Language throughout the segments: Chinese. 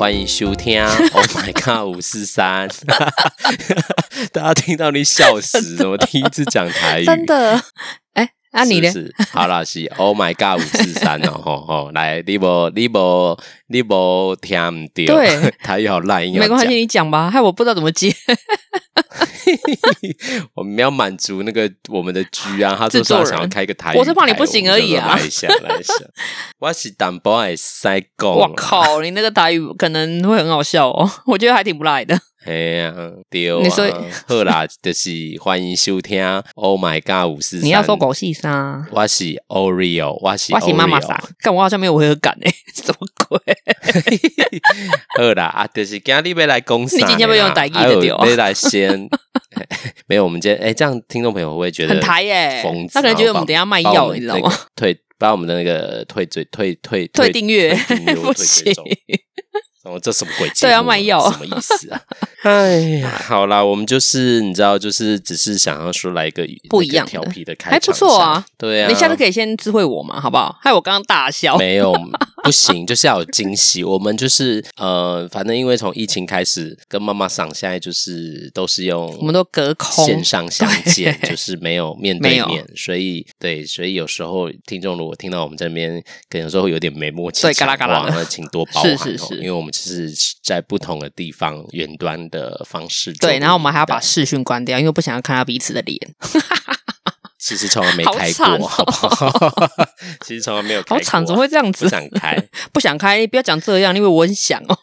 欢迎收听。Oh my god，五四三，大家听到你笑死！我第一次讲台语，真的。啊，你呢？好啦，是 Oh my God 五四三哦，吼吼，来，你无你无你无听唔到？对，台语好烂，没关系，你讲吧，害我不知道怎么接。我们要满足那个我们的居啊，他说他想要开个台语，我是怕你不行而已啊。来一下，来一下，我是淡薄爱塞工。我靠，你那个台语可能会很好笑哦，我觉得还挺不赖的。哎呀，对啊，好啦，就是欢迎收听。Oh my God，五四三，你要说狗戏啥？我是 Oreo，我是我是妈妈啥？但我好像没有违和感诶，什么鬼？好啦，啊，就是今日要来公司，你今天要用台语的对？要来先，没有，我们今天哎，这样听众朋友会不会觉得很台耶？他可能觉得我们等下卖药，你知道吗？退，把我们的那个退追退退退订阅不行。哦，这什么鬼？对，要卖药，什么意思啊？哎呀，好啦，我们就是你知道，就是只是想要说来一个不一样调皮的开场，还不错啊。对啊，你下次可以先知会我嘛，好不好？害我刚刚大笑，没有。不行，就是要有惊喜。我们就是呃，反正因为从疫情开始，跟妈妈桑现在就是都是用，我们都隔空线上相见，就是没有面对面，所以对，所以有时候听众如果听到我们这边，可能有时候有点没默契，对，嘎啦嘎啦那请多包涵哦，是是是，因为我们就是在不同的地方远端的方式，对，然后我们还要把视讯关掉，因为不想要看到彼此的脸。其实从来没开过，好不好？其实从来没有开过，好惨，怎么会这样子？不想开，不想开，不要讲这样，因为我很想哦。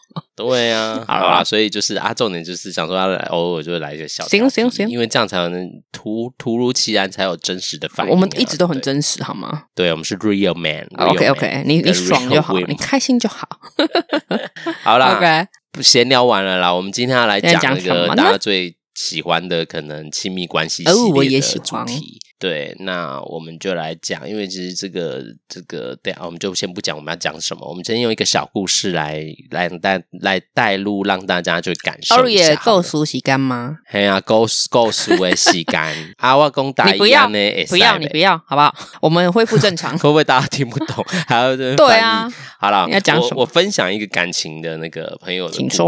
对啊，好啦，所以就是啊，重点就是想说，他偶尔就会来一个小，行行行，因为这样才能突突如其然，才有真实的反应。我们一直都很真实，好吗？对，我们是 real man。OK OK，你你爽就好，你开心就好。好啦，OK，闲聊完了啦，我们今天要来讲一个大家最喜欢的可能亲密关系系列的主题。对，那我们就来讲，因为其实这个这个，对啊，我们就先不讲我们要讲什么，我们先用一个小故事来来带来带路，让大家就感受一下。够熟悉干吗？嘿呀，够够熟的时间。啊，我讲大一样呢，不要你不要，好不好？我们恢复正常。会不会大家听不懂？还有对啊，好了，要讲什么？我我分享一个感情的那个朋友的故事，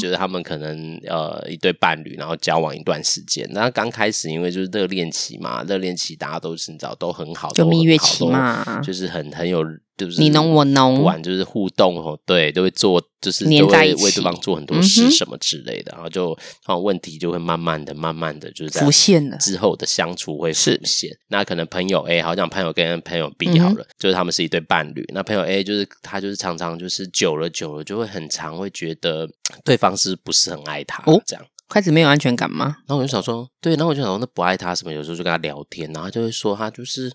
就是他们可能呃一对伴侣，然后交往一段时间，那刚开始因为就是热恋期嘛，热恋期。大家都是你知道都很好，就蜜月期嘛，就是很很有，就是你侬我侬，不管就是互动哦，对，都会做，就是都会为对方做很多事什么之类的，然后就然后问题就会慢慢的、慢慢的就是在浮现了，之后的相处会浮现。那可能朋友 A 好像朋友跟朋友 B 好了，就是他们是一对伴侣。那朋友 A 就是他就是常常就是久了久了就会很常会觉得对方是不是很爱他哦这样。开始没有安全感吗？然后我就想说，对，然后我就想说，那不爱他什么？有时候就跟他聊天，然后他就会说他就是，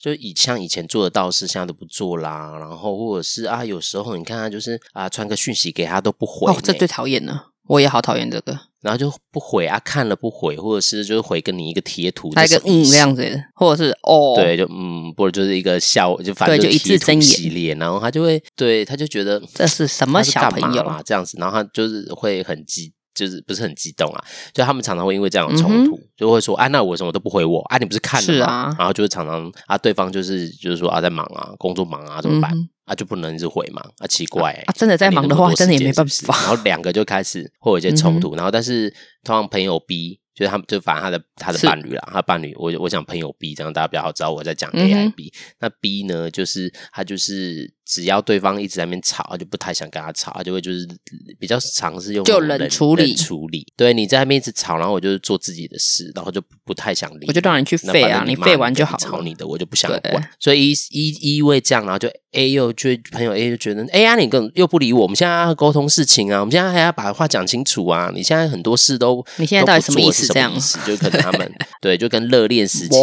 就以像以前做得到的事，现在都不做啦。然后或者是啊，有时候你看他就是啊，传个讯息给他都不回。哦，这最讨厌了，我也好讨厌这个。然后就不回啊，看了不回，或者是就是回跟你一个贴图，还有一个嗯这样子，或者是哦，对，就嗯，或者就是一个笑，就反正就一字真言系列，然后他就会对，他就觉得这是什么小朋友啊这样子，然后他就是会很激。就是不是很激动啊，就他们常常会因为这样的冲突，嗯、就会说：“啊，那我什么都不回我？啊，你不是看了吗？”然后就是常常啊，对方就是就是说啊，在忙啊，工作忙啊，怎么办？嗯、啊，就不能一直回嘛？啊，奇怪、欸，啊，真的在忙的话，真的也没办法。然后两个就开始会有一些冲突，嗯、然后但是通常朋友 B。就是他们，就反正他的他的伴侣啦，是他伴侣，我我想朋友 B，这样大家比较好知道我在讲 A I B。嗯、那 B 呢，就是他就是只要对方一直在那边吵，他就不太想跟他吵，他就会就是比较尝试用就冷处理处理。对，你在那边一直吵，然后我就是做自己的事，然后就不太想理。我就让你去废啊，你废完就好了。吵你的，我就不想管。所以一一因为这样，然后就 A 又就朋友 A 就觉得，哎呀，你更又不理我，我们现在要沟通事情啊，我们现在还要把话讲清楚啊，你现在很多事都你现在到底什么意思？什么意思？就可能他们 对，就跟热恋时期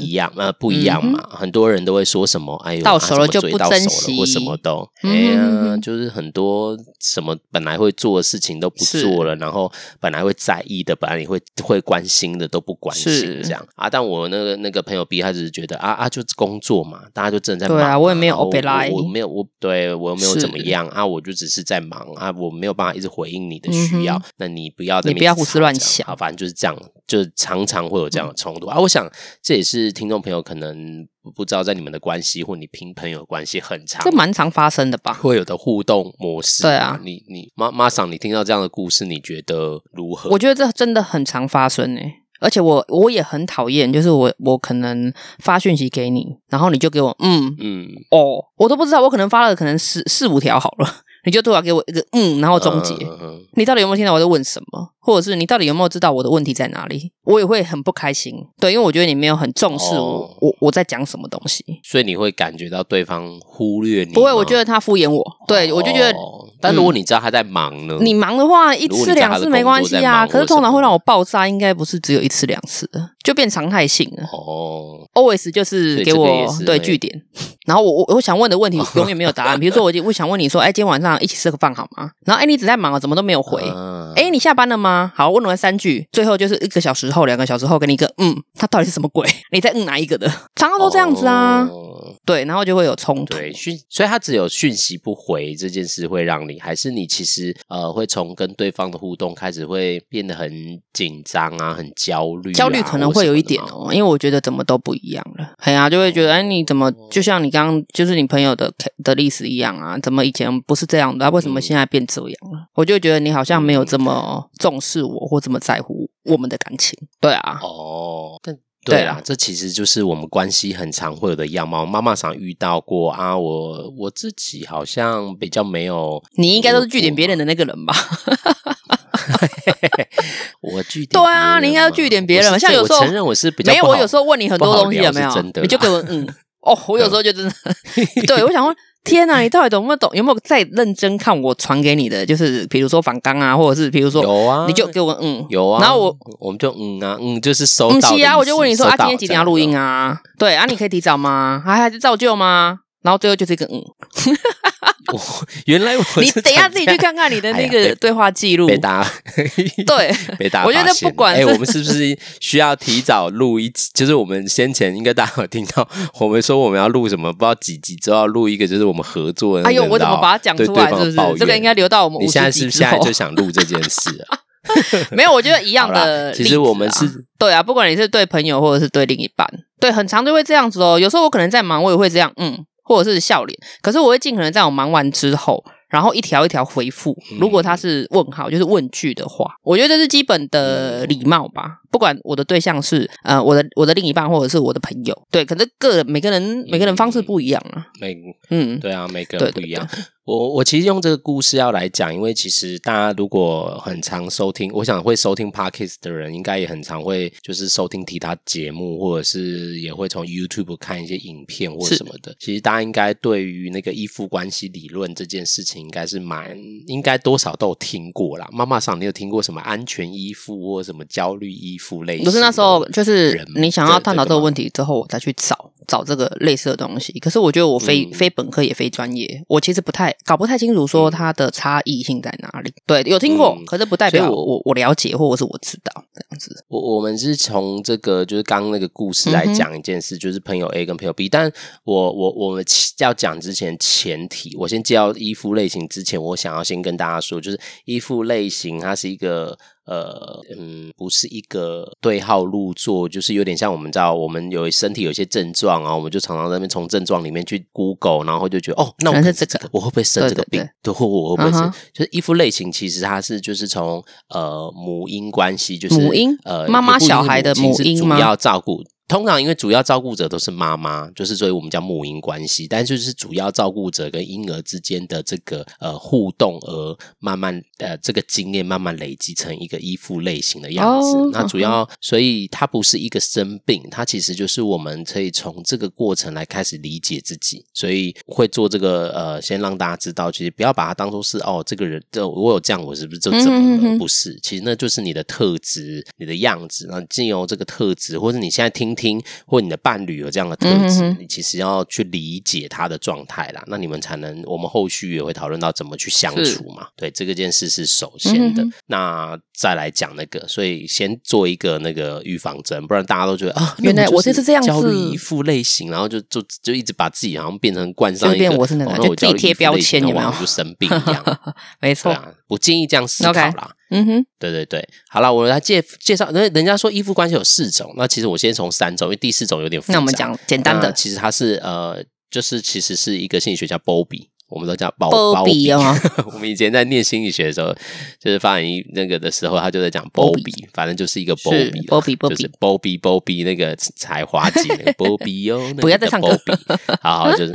一样，呃，不一样嘛。很多人都会说什么，哎呦，到手了就不珍惜，或什么都，哎呀，就是很多什么本来会做的事情都不做了，然后本来会在意的，本来你会会关心的都不关心，这样。啊。但我那个那个朋友 B，他只是觉得啊啊，就工作嘛，大家就正在忙，对啊，我也没有我我没有我对我又没有怎么样啊，我就只是在忙啊，我没有办法一直回应你的需要，那你不要，你不要胡思乱想，反正就是这样。就常常会有这样的冲突、嗯、啊。我想这也是听众朋友可能不知道，在你们的关系或你凭朋友关系很长，这蛮常发生的吧？会有的互动模式。对啊，你你妈妈桑，你听到这样的故事，你觉得如何？我觉得这真的很常发生诶、欸。而且我我也很讨厌，就是我我可能发讯息给你，然后你就给我嗯嗯哦，我都不知道，我可能发了可能四四五条好了，你就突然给我一个嗯，然后终结，嗯、你到底有没有听到我在问什么？或者是你到底有没有知道我的问题在哪里？我也会很不开心，对，因为我觉得你没有很重视我，哦、我我在讲什么东西，所以你会感觉到对方忽略你。不会，我觉得他敷衍我，对、哦、我就觉得。但如果你知道他在忙呢？你忙的话，一次两次没关系啊。可是通常会让我爆炸，应该不是只有一次两次，就变常态性了。哦，always 就是给我对据点，然后我我我想问的问题永远没有答案。比如说，我我想问你说，哎，今天晚上一起吃个饭好吗？然后哎，你只在忙啊，怎么都没有回？哎，你下班了吗？好，问完三句，最后就是一个小时后、两个小时后给你一个嗯，他到底是什么鬼？你在嗯哪一个的？常常都这样子啊。对，然后就会有冲突。对，讯，所以他只有讯息不回这件事会让你，还是你其实呃会从跟对方的互动开始会变得很紧张啊，很焦虑、啊。焦虑可能会有一点哦，因为我觉得怎么都不一样了。哎呀、啊，就会觉得哎，你怎么就像你刚刚就是你朋友的的历史一样啊？怎么以前不是这样的？为什么现在变这样了？嗯、我就觉得你好像没有这么重视我，或这么在乎我们的感情。对啊。哦。对啦，这其实就是我们关系很常会有的样貌。妈妈常遇到过啊，我我自己好像比较没有。你应该都是据点别人的那个人吧？我据点对啊，你应该要句点别人。像有时候我承认我是比较没有，我有时候问你很多东西有没有？真的你就给我嗯哦，我有时候就真的 对我想问。天呐，你到底懂不懂？有没有在认真看我传给你的？就是比如说反刚啊，或者是比如说有啊，你就给我嗯有啊，然后我我们就嗯啊嗯，就是收到。嗯，啊，我就问你说啊，今天几点要录音啊？对啊，你可以提早吗？还还是照旧吗？然后最后就是一个嗯。我原来我你等一下自己去看看你的那个对话记录，被打对，被打。我觉得不管哎，我们是不是需要提早录一集？就是我们先前应该大家有听到，我们说我们要录什么，不知道几集之后要录一个，就是我们合作的。哎呦，我怎么把它讲出来？是不是这个应该留到我们？你现在是不是现在就想录这件事？没有，我觉得一样的。其实我们是对啊，不管你是对朋友或者是对另一半，对，很常就会这样子哦。有时候我可能在忙，我也会这样，嗯。或者是笑脸，可是我会尽可能在我忙完之后，然后一条一条回复。如果他是问号，就是问句的话，我觉得这是基本的礼貌吧。不管我的对象是呃我的我的另一半，或者是我的朋友，对，可能个人每个人每个人方式不一样啊。每嗯，对啊，每个人不一样。对对对。我我其实用这个故事要来讲，因为其实大家如果很常收听，我想会收听 Podcast 的人，应该也很常会就是收听其他节目，或者是也会从 YouTube 看一些影片或什么的。其实大家应该对于那个依附关系理论这件事情，应该是蛮应该多少都有听过啦。妈妈桑，你有听过什么安全依附或什么焦虑依附类型？不是那时候，就是你想要探讨这个问题之后，我再去找找这个类似的东西。可是我觉得我非、嗯、非本科也非专业，我其实不太。搞不太清楚说它的差异性在哪里？嗯、对，有听过，嗯、可是不代表我我我了解或者是我知道这样子。我我们是从这个就是刚刚那个故事来讲一件事，嗯、就是朋友 A 跟朋友 B。但我我我们要讲之前前提，我先介绍依附类型之前，我想要先跟大家说，就是依附类型它是一个。呃嗯，不是一个对号入座，就是有点像我们知道，我们有身体有一些症状啊，我们就常常在那边从症状里面去 Google，然后就觉得哦，那我是这个，我会不会生这个病？对，或我会不会生？就是衣服类型，其实它是就是从呃母婴关系，就是母婴呃妈妈小孩的母婴吗？主要照顾。通常因为主要照顾者都是妈妈，就是所以我们叫母婴关系，但就是主要照顾者跟婴儿之间的这个呃互动，而慢慢呃这个经验慢慢累积成一个依附类型的样子。Oh, 那主要，所以它不是一个生病，它其实就是我们可以从这个过程来开始理解自己，所以会做这个呃，先让大家知道，其实不要把它当做是哦，这个人这我有这样，我是不是就怎么了？嗯、哼哼不是，其实那就是你的特质，你的样子。那经由这个特质，或者你现在听。听，或你的伴侣有这样的特质，嗯、哼你其实要去理解他的状态啦，那你们才能，我们后续也会讨论到怎么去相处嘛。是对，这个件事是首先的，嗯、那再来讲那个，所以先做一个那个预防针，不然大家都觉得啊，原来我就是这样子焦虑依附类型，然后就就就一直把自己好像变成冠上一个，我是那个，就自己贴标签，有没有？就生病一样，没错、啊，不建议这样思考啦。Okay. 嗯哼，对对对，好了，我来介介绍。人人家说依附关系有四种，那其实我先从三种，因为第四种有点复杂。那我们讲简单的，其实它是呃，就是其实是一个心理学家波比。我们都叫包包比哦。我们以前在念心理学的时候，就是发展那个的时候，他就在讲波比，反正就是一个波比，波比波比，就是波比包比那个才华姐那个波比哦。不要再唱歌。好好，就是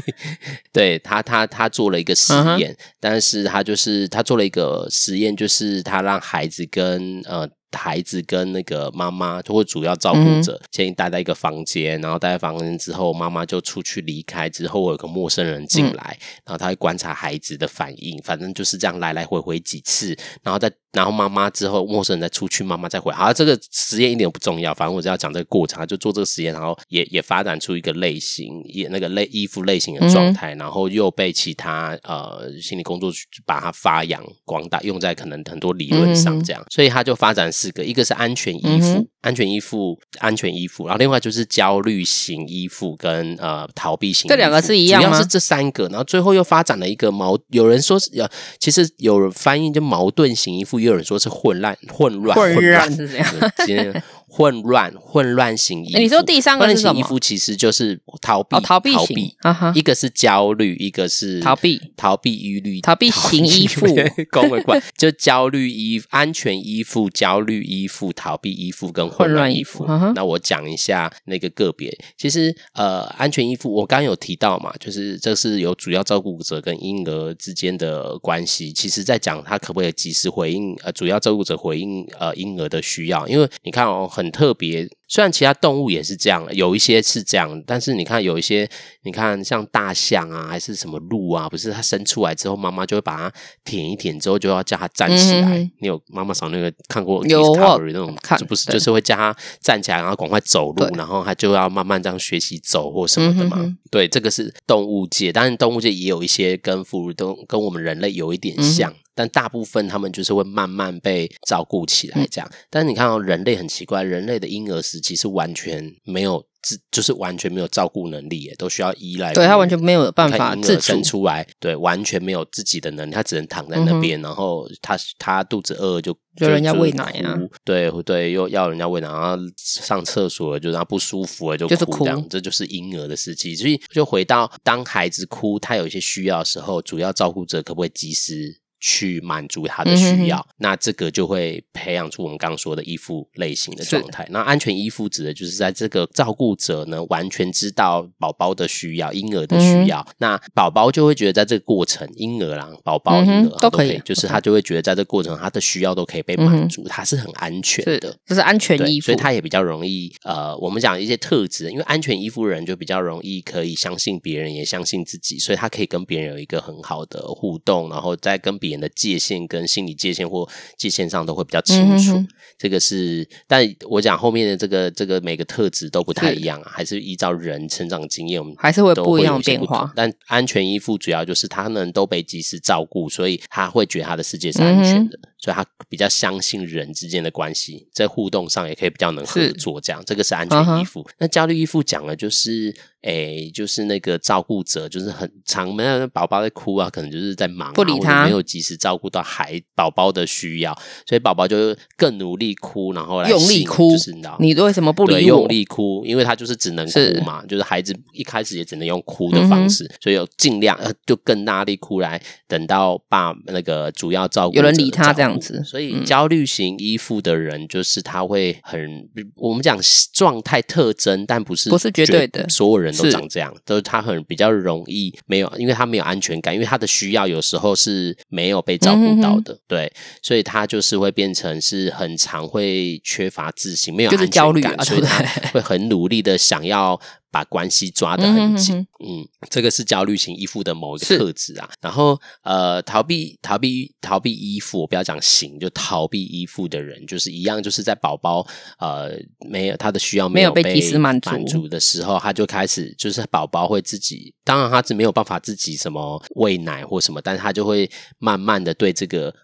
对他，他他做了一个实验，但是他就是他做了一个实验，就是他让孩子跟呃。孩子跟那个妈妈，就会主要照顾者，先待在一个房间，然后待在房间之后，妈妈就出去离开之后，有个陌生人进来，然后他会观察孩子的反应，反正就是这样来来回回几次，然后再。然后妈妈之后，陌生人再出去，妈妈再回来。好，这个实验一点都不重要，反正我只要讲这个过程，就做这个实验，然后也也发展出一个类型，也那个类衣服类型的状态，嗯、然后又被其他呃心理工作把它发扬光大，用在可能很多理论上这样，嗯、所以他就发展四个，一个是安全依附，嗯、安全依附，安全依附，然后另外就是焦虑型依附跟呃逃避型这两个是一样吗？主要是这三个，然后最后又发展了一个矛，有人说是，其实有人翻译就矛盾型依附。也有人说是混乱、混乱、混乱是这样。混乱、混乱型依附。你说第三个是什么？依附其实就是逃避、哦、逃避型。逃避啊、哈一个是焦虑，一个是逃避、逃避、疑虑、逃避型依附。公会管，就焦虑依、安全依附、焦虑依附、逃避依附跟混乱依附。啊、那我讲一下那个个别。其实呃，安全依附我刚刚有提到嘛，就是这是有主要照顾者跟婴儿之间的关系。其实，在讲他可不可以及时回应呃，主要照顾者回应呃婴儿的需要，因为你看哦。很特别，虽然其他动物也是这样，有一些是这样，但是你看有一些，你看像大象啊，还是什么鹿啊，不是它生出来之后，妈妈就会把它舔一舔，之后就要叫它站起来。嗯、你有妈妈扫那个看过那种看，就不是就是会叫它站起来，然后赶快走路，然后它就要慢慢这样学习走或什么的嘛。嗯、哼哼对，这个是动物界，当然动物界也有一些跟哺乳动物跟我们人类有一点像。嗯但大部分他们就是会慢慢被照顾起来，这样。嗯、但是你看到、哦、人类很奇怪，人类的婴儿时期是完全没有自，就是完全没有照顾能力，都需要依赖。对，他完全没有办法自主生出来，对，完全没有自己的能力，他只能躺在那边，嗯、然后他他肚子饿就就人家喂奶啊，对对，又要人家喂奶，然后上厕所了就让他不舒服了就哭，这样哭这就是婴儿的时期。所以就回到当孩子哭，他有一些需要的时候，主要照顾者可不可以及时？去满足他的需要，嗯、哼。哼那这个就会培养出我们刚刚说的依附类型的状态。那安全依附指的就是在这个照顾者呢，完全知道宝宝的需要、婴儿的需要，嗯、那宝宝就会觉得在这个过程，婴儿啦、宝宝、婴儿、嗯、都可以，就是他就会觉得在这个过程，他的需要都可以被满足，他、是很安全的，这、就是安全依附，所以他也比较容易。呃，我们讲一些特质，因为安全依附人就比较容易可以相信别人，也相信自己，所以他可以跟别人有一个很好的互动，然后再跟别人的界限跟心理界限或界限上都会比较清楚，这个是，但我讲后面的这个这个每个特质都不太一样啊，是还是依照人成长经验，我们还是会不一样变化。但安全依附主要就是他们都被及时照顾，所以他会觉得他的世界是安全的。嗯所以他比较相信人之间的关系，在互动上也可以比较能合作，这样这个是安全依附。Uh huh. 那焦虑依附讲的就是，诶、欸，就是那个照顾者，就是很常没有宝宝在哭啊，可能就是在忙、啊，不理他，没有及时照顾到孩宝宝的需要，所以宝宝就更努力哭，然后来用力哭，就是你知道，你为什么不理我？用力哭，因为他就是只能哭嘛，是就是孩子一开始也只能用哭的方式，嗯、所以有尽量呃就更大力哭来，等到爸那个主要照顾有人理他这样子，所以。焦虑型依附的人，就是他会很，我们讲状态特征，但不是不是绝对的，所有人都长这样，是都是他很比较容易没有，因为他没有安全感，因为他的需要有时候是没有被照顾到的，嗯、哼对，所以他就是会变成是很常会缺乏自信，没有安全感，焦虑啊、所以他会很努力的想要。把关系抓得很紧，嗯，哼哼嗯，这个是焦虑型依附的某一个特质啊。然后，呃，逃避、逃避、逃避依附，我不要讲型，就逃避依附的人，就是一样，就是在宝宝呃没有他的需要没有被满足的时候，他就开始就是宝宝会自己，当然他是没有办法自己什么喂奶或什么，但是他就会慢慢的对这个。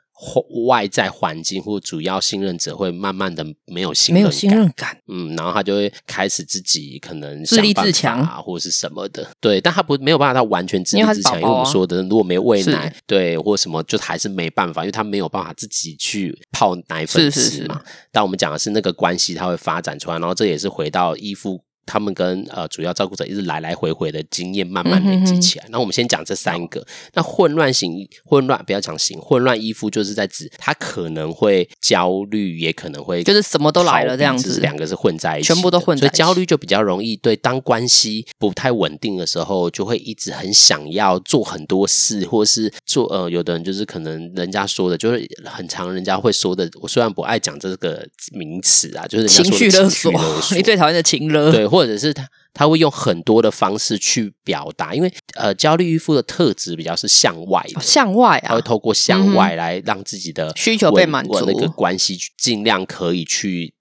外在环境或主要信任者会慢慢的没有信没有信任感，嗯，然后他就会开始自己可能自立自强啊，或者是什么的，对，但他不没有办法，他完全自立自强，因为，宝宝啊、因为我们说的，如果没有喂奶，对，或什么，就还是没办法，因为他没有办法自己去泡奶粉吃嘛。但我们讲的是那个关系，他会发展出来，然后这也是回到依附。他们跟呃主要照顾者一直来来回回的经验慢慢累积起来。那、嗯、我们先讲这三个。那混乱型混乱不要讲型，混乱依附就是在指他可能会焦虑，也可能会就是什么都来了这样子，两个是混在一起，全部都混在一起。所以焦虑就比较容易对，当关系不太稳定的时候，就会一直很想要做很多事，或是做呃，有的人就是可能人家说的，就是很常人家会说的。我虽然不爱讲这个名词啊，就是情绪勒索，你最讨厌的情勒对。或者是他，他会用很多的方式去表达，因为呃，焦虑依附的特质比较是向外的，向外啊，他会透过向外来让自己的需求被满足，那个关系尽量可以去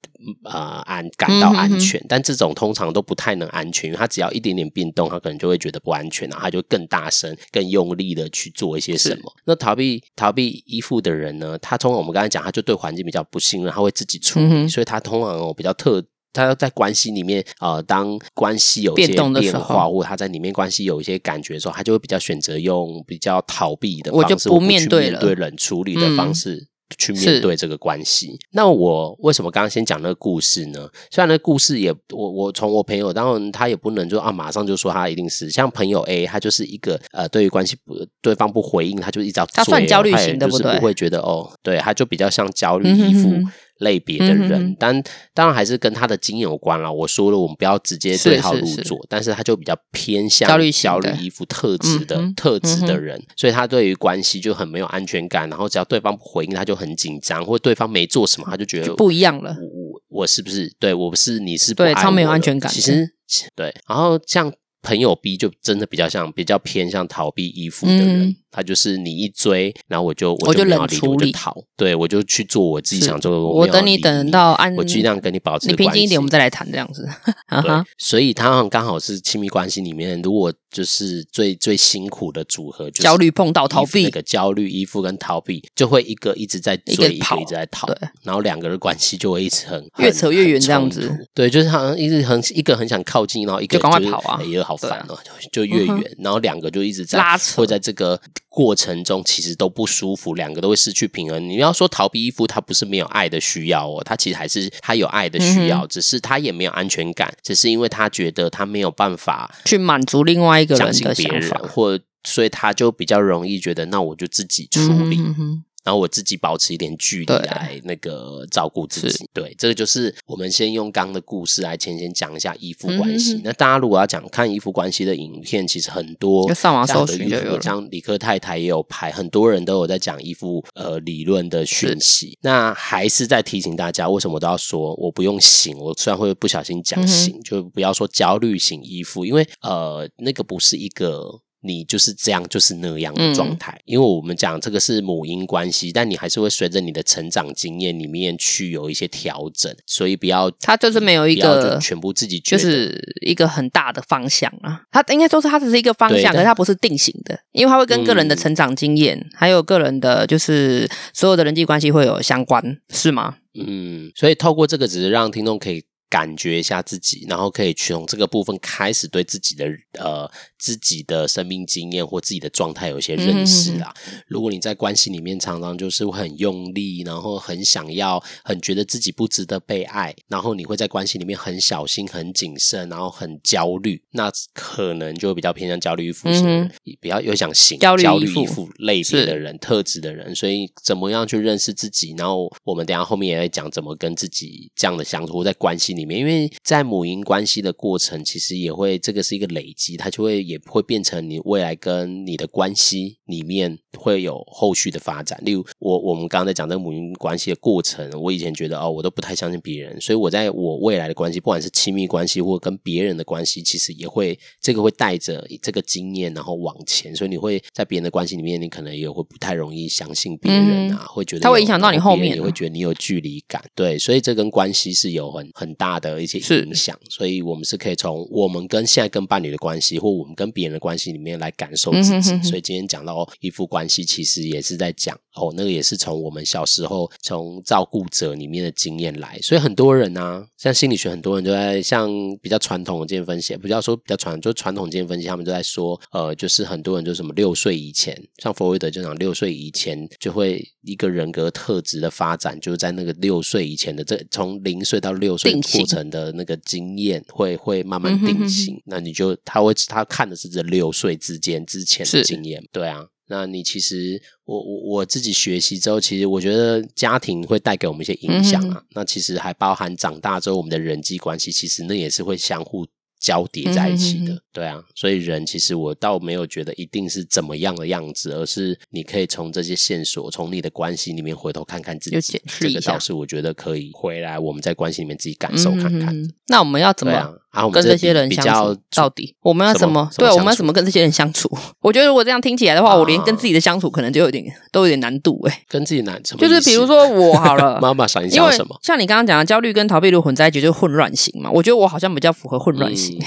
呃安感到安全，但这种通常都不太能安全，因为他只要一点点变动，他可能就会觉得不安全，然后他就更大声、更用力的去做一些什么。那逃避逃避依附的人呢，他通常我们刚才讲，他就对环境比较不信任，他会自己处理，所以他通常比较特。他在关系里面，呃，当关系有一些变化，或他在里面关系有一些感觉的时候，他就会比较选择用比较逃避的方式，我就不面对了，对冷处理的方式去面对这个关系。嗯、那我为什么刚刚先讲那个故事呢？虽然那个故事也，我我从我朋友，当然他也不能就啊，马上就说他一定是像朋友 A，他就是一个呃，对于关系不对方不回应，他就一直要追，他算焦虑型的，不对不会觉得哦，对，他就比较像焦虑依附。嗯哼哼类别的人，嗯、但当然还是跟他的经验有关了。我说了，我们不要直接对号入座，是是是，但是他就比较偏向焦虑、焦虑衣服特质的、嗯、特质的人，所以他对于关系就很没有安全感。然后只要对方不回应，他就很紧张，或对方没做什么，他就觉得不一样了。我我是不是对我不是你是不对超没有安全感？其实对，然后像朋友 B 就真的比较像比较偏向逃避依附的人。嗯他就是你一追，然后我就我就冷处理，对我就去做我自己想做的。我等你等到安，我尽量跟你保持你平静一点，我们再来谈这样子。对，所以他刚好是亲密关系里面，如果就是最最辛苦的组合，就是焦虑碰到逃避，那个焦虑依附跟逃避，就会一个一直在追，一个一直在逃，然后两个人关系就会一直很 越扯越远这样子。对，就是好像一直很一个很想靠近，然后一个就赶快跑啊，也好烦哦，就越远，然后两个就一直在拉扯，会在这个过程中。其实都不舒服，两个都会失去平衡。你要说逃避依附，他不是没有爱的需要哦，他其实还是他有爱的需要，嗯、只是他也没有安全感，只是因为他觉得他没有办法去满足另外一个人的想法，或所以他就比较容易觉得，那我就自己处理。嗯哼哼然后我自己保持一点距离来那个照顾自己，对，对，这个就是我们先用刚的故事来先先讲一下依附关系。嗯、那大家如果要讲看依附关系的影片，其实很多上网搜寻就有，像理科太太也有拍，很多人都有在讲依附呃理论的讯息。那还是在提醒大家，为什么我都要说我不用型？我虽然会不小心讲型，嗯、就不要说焦虑型依附，因为呃那个不是一个。你就是这样，就是那样的状态。嗯、因为我们讲这个是母婴关系，但你还是会随着你的成长经验里面去有一些调整，所以不要，他就是没有一个全部自己觉得就是一个很大的方向啊。他应该说是他只是一个方向，可是他不是定型的，因为他会跟个人的成长经验，嗯、还有个人的就是所有的人际关系会有相关，是吗？嗯，所以透过这个，只是让听众可以。感觉一下自己，然后可以从这个部分开始对自己的呃自己的生命经验或自己的状态有一些认识啊。嗯、哼哼如果你在关系里面常常就是会很用力，然后很想要，很觉得自己不值得被爱，然后你会在关系里面很小心、很谨慎，然后很焦虑，那可能就比较偏向焦虑依附型，嗯、比较又想行焦虑依附类别的人特质的人。所以怎么样去认识自己？然后我们等一下后面也会讲怎么跟自己这样的相处，在关系里面。因为在母婴关系的过程，其实也会这个是一个累积，它就会也会变成你未来跟你的关系里面会有后续的发展。例如，我我们刚刚在讲这个母婴关系的过程，我以前觉得哦，我都不太相信别人，所以我在我未来的关系，不管是亲密关系或跟别人的关系，其实也会这个会带着这个经验，然后往前。所以你会在别人的关系里面，你可能也会不太容易相信别人啊，嗯、会觉得它会影响到你后面，你会觉得你有距离感。对，所以这跟关系是有很很大的。一些影响，所以我们是可以从我们跟现在跟伴侣的关系，或我们跟别人的关系里面来感受自己。嗯、哼哼哼，所以今天讲到依附关系，其实也是在讲哦，那个也是从我们小时候从照顾者里面的经验来，所以很多人啊，像心理学很多人都在像比较传统的经验分析，不要说比较传，就传统经验分析，他们都在说，呃，就是很多人就什么六岁以前，像弗洛伊德就讲六岁以前就会一个人格特质的发展，就是在那个六岁以前的这从零岁到六岁过程的那个经验会会慢慢定型，那你就他会他看的是这六岁之间之前的经验，对啊。那你其实，我我我自己学习之后，其实我觉得家庭会带给我们一些影响啊。嗯、那其实还包含长大之后我们的人际关系，其实那也是会相互交叠在一起的。嗯、对啊，所以人其实我倒没有觉得一定是怎么样的样子，而是你可以从这些线索，从你的关系里面回头看看自己。这个倒是我觉得可以回来，我们在关系里面自己感受看看。嗯、那我们要怎么？啊，跟这些人相处到底，我们要怎么？对，我们要怎么跟这些人相处？我觉得如果这样听起来的话，我连跟自己的相处可能就有点都有点难度哎。跟自己难，就是比如说我好了，妈妈想一下什么？像你刚刚讲的焦虑跟逃避如果混在一起，就是混乱型嘛。我觉得我好像比较符合混乱型。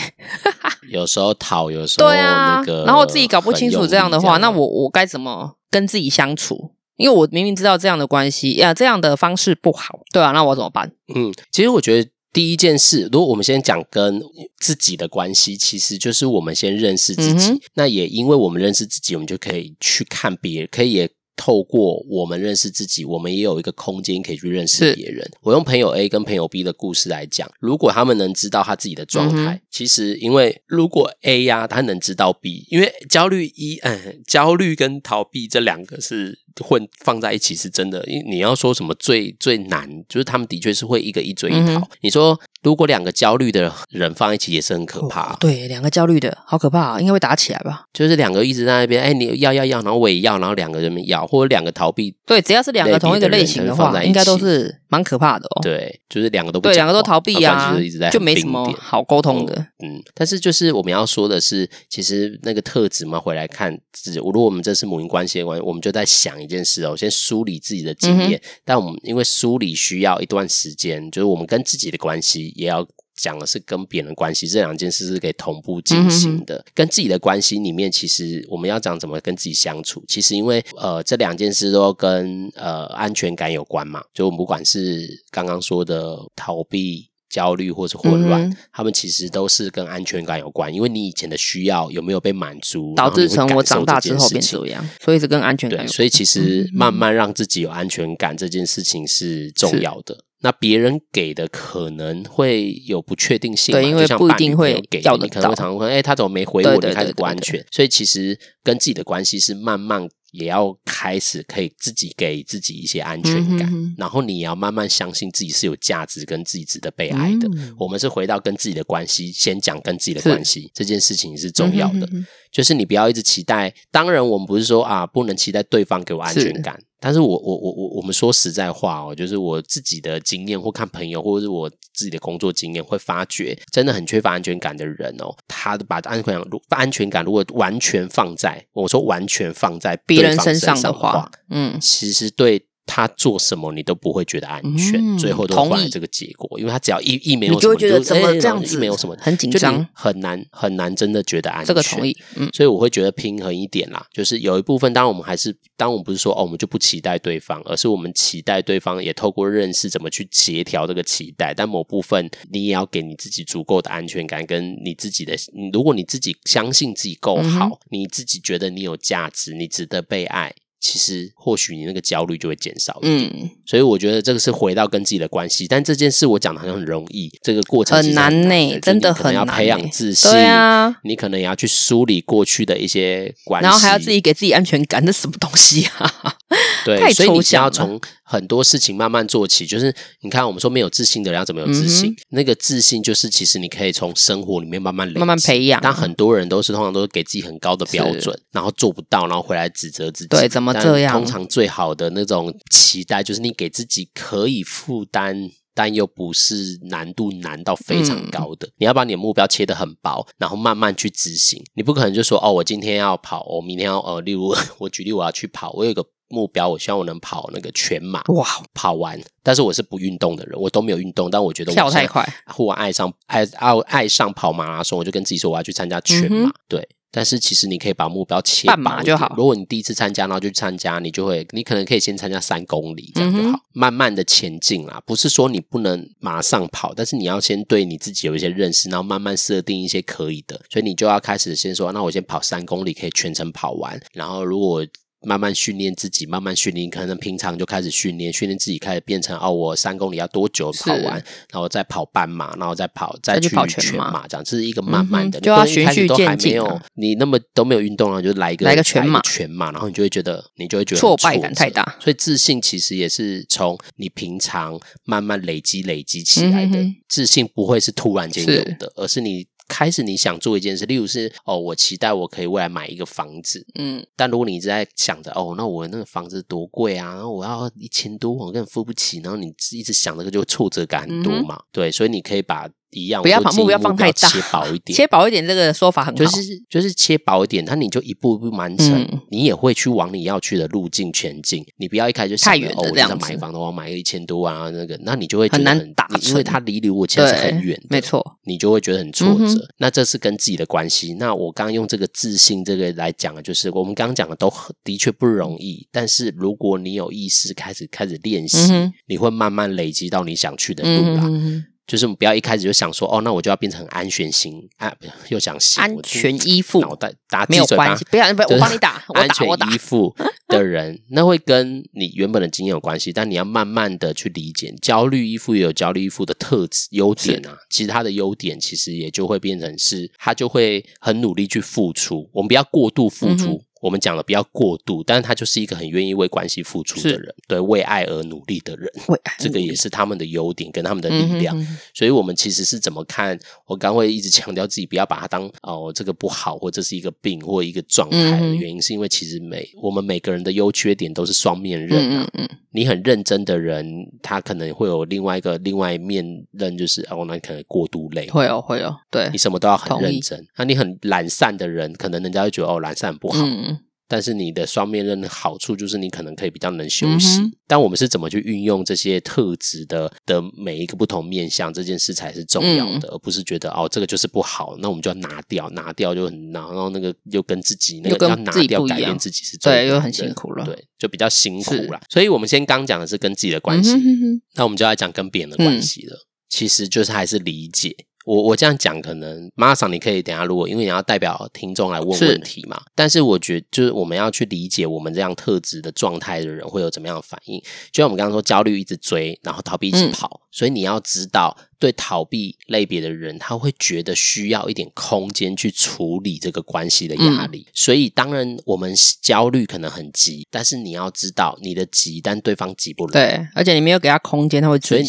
有时候逃，有时候对啊，然后自己搞不清楚这样的话，那我我该怎么跟自己相处？因为我明明知道这样的关系呀，这样的方式不好，对啊，那我怎么办？嗯，其实我觉得。第一件事，如果我们先讲跟自己的关系，其实就是我们先认识自己。嗯、那也因为我们认识自己，我们就可以去看别人，可以也透过我们认识自己，我们也有一个空间可以去认识别人。我用朋友 A 跟朋友 B 的故事来讲，如果他们能知道他自己的状态，嗯、其实因为如果 A 呀、啊，他能知道 B，因为焦虑一，嗯，焦虑跟逃避这两个是。混放在一起是真的，因为你要说什么最最难，就是他们的确是会一个一追一逃。嗯、你说如果两个焦虑的人放一起也是很可怕。哦、对，两个焦虑的好可怕，应该会打起来吧？就是两个一直在那边，哎，你要要要，然后我也要，然后两个人要，或者两个逃避。对，只要是两个同一个类型的话，应该都是蛮可怕的哦。对，就是两个都不，对，两个都逃避啊，就一直在就没什么好沟通的。嗯，但是就是我们要说的是，其实那个特质嘛，回来看，如果我们这是母婴关系的关系，我们就在想一件事哦，先。梳理自己的经验，嗯、但我们因为梳理需要一段时间，就是我们跟自己的关系也要讲的是跟别人的关系，这两件事是可以同步进行的。嗯、哼跟自己的关系里面，其实我们要讲怎么跟自己相处。其实因为呃这两件事都跟呃安全感有关嘛，就我们不管是刚刚说的逃避。焦虑或是混乱，嗯、他们其实都是跟安全感有关。因为你以前的需要有没有被满足，导致成我长大之后变这样，所以是跟安全感。所以其实慢慢让自己有安全感这件事情是重要的。那别人给的可能会有不确定性，对，因为不一定会给你，可能会常常问，哎，他怎么没回我？你开始不安全。所以其实跟自己的关系是慢慢。也要开始可以自己给自己一些安全感，然后你也要慢慢相信自己是有价值跟自己值得被爱的。嗯、我们是回到跟自己的关系，先讲跟自己的关系这件事情是重要的，嗯、哼哼就是你不要一直期待。当然，我们不是说啊，不能期待对方给我安全感。但是我我我我我们说实在话哦，就是我自己的经验或看朋友，或者是我自己的工作经验，会发觉真的很缺乏安全感的人哦，他把安全感如安全感如果完全放在我说完全放在别人身上的话，嗯，其实对。他做什么你都不会觉得安全，嗯、最后都换来这个结果，因为他只要一一没有什么，你就会觉得怎么这样子，一没有什么很紧张，很难很难真的觉得安全。这个同意，嗯，所以我会觉得平衡一点啦，就是有一部分，当然我们还是，当我们不是说哦，我们就不期待对方，而是我们期待对方也透过认识怎么去协调这个期待，但某部分你也要给你自己足够的安全感，跟你自己的，如果你自己相信自己够好，嗯、你自己觉得你有价值，你值得被爱。其实或许你那个焦虑就会减少一点，嗯，所以我觉得这个是回到跟自己的关系。但这件事我讲的好像很容易，这个过程很难呢，真的很难。要培养自信，对啊，你可能也要去梳理过去的一些关系，然后还要自己给自己安全感，那什么东西啊？对。所以你想要从很多事情慢慢做起，就是你看，我们说没有自信的人要怎么有自信？嗯、那个自信就是其实你可以从生活里面慢慢累慢慢培养。但很多人都是通常都是给自己很高的标准，然后做不到，然后回来指责自己。对，怎么这样？通常最好的那种期待，就是你给自己可以负担，但又不是难度难到非常高的。嗯、你要把你的目标切得很薄，然后慢慢去执行。你不可能就说哦，我今天要跑，我明天要呃，例如 我举例我要去跑，我有一个。目标，我希望我能跑那个全马，哇，跑完。但是我是不运动的人，我都没有运动，但我觉得我跳太快，忽然爱上爱爱爱上跑马拉松，我就跟自己说我要去参加全马。嗯、对，但是其实你可以把目标切半马就好。如果你第一次参加，然后就去参加，你就会，你可能可以先参加三公里，这样就好，嗯、慢慢的前进啦。不是说你不能马上跑，但是你要先对你自己有一些认识，然后慢慢设定一些可以的。所以你就要开始先说，那我先跑三公里，可以全程跑完。然后如果慢慢训练自己，慢慢训练，可能平常就开始训练，训练自己开始变成哦，我三公里要多久跑完，然后再跑半马，然后再跑再去跑全马，这样这是一个慢慢的，嗯、就要循序渐进。都还没有，你那么都没有运动啊，就来一个来个全马，全马，然后你就会觉得你就会觉得挫败感太大。所以自信其实也是从你平常慢慢累积累积起来的，嗯、自信不会是突然间有的，而是你。开始你想做一件事，例如是哦，我期待我可以未来买一个房子，嗯，但如果你一直在想着哦，那我那个房子多贵啊，然后我要一千多，我根本付不起，然后你一直想这个就挫折感很多嘛，嗯、对，所以你可以把。一样，不要把目标放太大，切薄一点，切薄一点，这个说法很好，就是就是切薄一点，那你就一步一步完成，嗯、你也会去往你要去的路径前进。你不要一开始就想着哦，我想买房的话，买个一千多万啊，那个，那你就会很，很难达成，因为它离离我其实很远，没错，你就会觉得很挫折。嗯、那这是跟自己的关系。那我刚刚用这个自信这个来讲的，就是我们刚刚讲的都的确不容易，但是如果你有意识开始开始练习，嗯、你会慢慢累积到你想去的路啦。嗯就是我们不要一开始就想说哦，那我就要变成安全型啊，又想安全依附，脑袋打没有关系，不要不要，我帮你打，安全依附的人，那会跟你原本的经验有关系，但你要慢慢的去理解，焦虑依附也有焦虑依附的特质优点啊，其实他的优点其实也就会变成是，他就会很努力去付出，我们不要过度付出。我们讲的比较过度，但是他就是一个很愿意为关系付出的人，是对，为爱而努力的人，为爱这个也是他们的优点跟他们的力量。嗯、哼哼，所以，我们其实是怎么看？我刚会一直强调自己不要把它当哦，这个不好，或者是一个病或一个状态的原因，嗯、是因为其实每我们每个人的优缺点都是双面刃啊。嗯嗯嗯，你很认真的人，他可能会有另外一个另外一面刃，就是哦，那可能过度累，会哦，会哦，对，你什么都要很认真。那意你很懒散的人，可能人家会觉得哦，懒散不好。嗯但是你的双面刃的好处就是你可能可以比较能休息，嗯、但我们是怎么去运用这些特质的的每一个不同面向，这件事才是重要的，嗯、而不是觉得哦这个就是不好，那我们就要拿掉，拿掉就很难，然后那个又跟自己那个要拿掉改变自己是最对，又很辛苦了，对，就比较辛苦了。所以我们先刚讲的是跟自己的关系，嗯、哼哼那我们就要讲跟别人的关系了，嗯、其实就是还是理解。我我这样讲，可能马上你可以等下，如果因为你要代表听众来问问题嘛，是但是我觉得就是我们要去理解我们这样特质的状态的人会有怎么样的反应。就像我们刚刚说，焦虑一直追，然后逃避一直跑，嗯、所以你要知道。对逃避类别的人，他会觉得需要一点空间去处理这个关系的压力。嗯、所以，当然我们焦虑可能很急，但是你要知道，你的急，但对方急不来。对，而且你没有给他空间，他会追，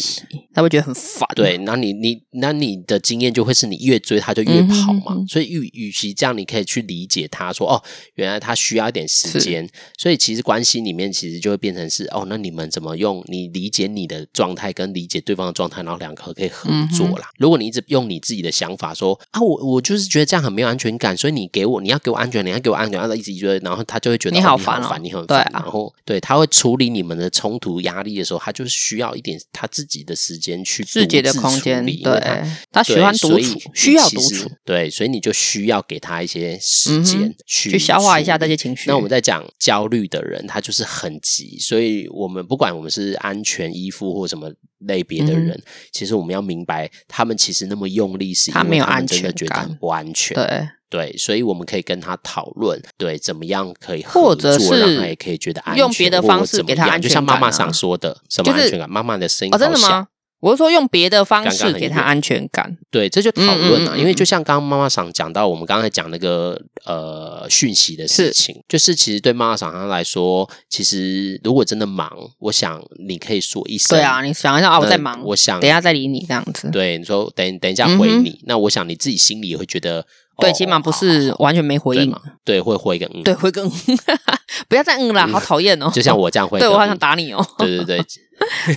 他会觉得很烦。对，那你你那你的经验就会是你越追他就越跑嘛。嗯、哼哼所以与与其这样，你可以去理解他说哦，原来他需要一点时间。所以其实关系里面其实就会变成是哦，那你们怎么用你理解你的状态跟理解对方的状态，然后两个可以。合作啦！如果你一直用你自己的想法说啊，我我就是觉得这样很没有安全感，所以你给我，你要给我安全，你要给我安全，他一直觉得，然后他就会觉得你好烦，烦，你很烦。然后对，他会处理你们的冲突压力的时候，他就是需要一点他自己的时间去自己的空间。对，他喜欢独处，需要独处。对，所以你就需要给他一些时间去去消化一下这些情绪。那我们在讲焦虑的人，他就是很急，所以我们不管我们是安全依附或什么。类别的人，嗯、其实我们要明白，他们其实那么用力，是因为他们真的觉得很不安全。对对，所以我们可以跟他讨论，对，怎么样可以合作，让他也可以觉得安全，用别的方式给他安全感，啊，就像妈妈想说的，什么安全感？妈妈的声音好小。哦，真的吗？我是说用别的方式给他安全感，对，这就讨论了。因为就像刚刚妈妈想讲到，我们刚才讲那个呃讯息的事情，是就是其实对妈妈桑他来说，其实如果真的忙，我想你可以说一声，对啊，你想一下啊，我在忙，我想等一下再理你这样子。对，你说等等一下回你，嗯、那我想你自己心里也会觉得，对，起码不是完全没回应，对，会回个嗯，对，回个嗯，不要再嗯了，好讨厌哦。就像我这样会，对我好想打你哦。对对对。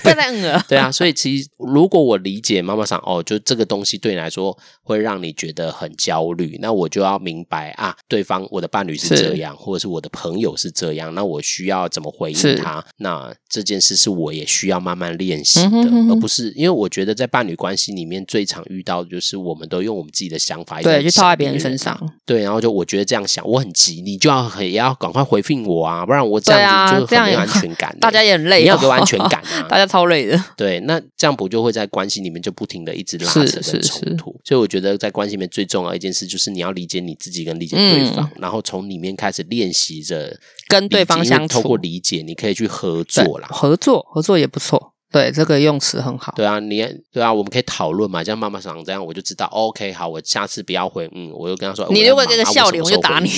不要再嗯了。对啊，所以其实如果我理解妈妈想哦，就这个东西对你来说会让你觉得很焦虑，那我就要明白啊，对方我的伴侣是这样，或者是我的朋友是这样，那我需要怎么回应他？那这件事是我也需要慢慢练习的，嗯哼嗯哼，而不是因为我觉得在伴侣关系里面最常遇到的就是我们都用我们自己的想法，对，就套在别人身上，对，然后就我觉得这样想，我很急，你就要很也要赶快回应我啊，不然我这样子就很没有安全感，大家也很累，你要给我安全感啊，大家超累的。对，那这样不就会在关系里面就不停的一直拉扯跟冲突？所以我觉得在关系里面最重要一件事就是你要理解你自己跟理解对方，嗯、然后从里面开始练习着跟对方相处，透过理解你可以去合作啦，合作合作也不错。对，这个用词很好。对啊，你对啊，我们可以讨论嘛，这样妈妈想这样，我就知道。OK，好，我下次不要回。嗯，我就跟他说，你如果这个笑脸，我就打你。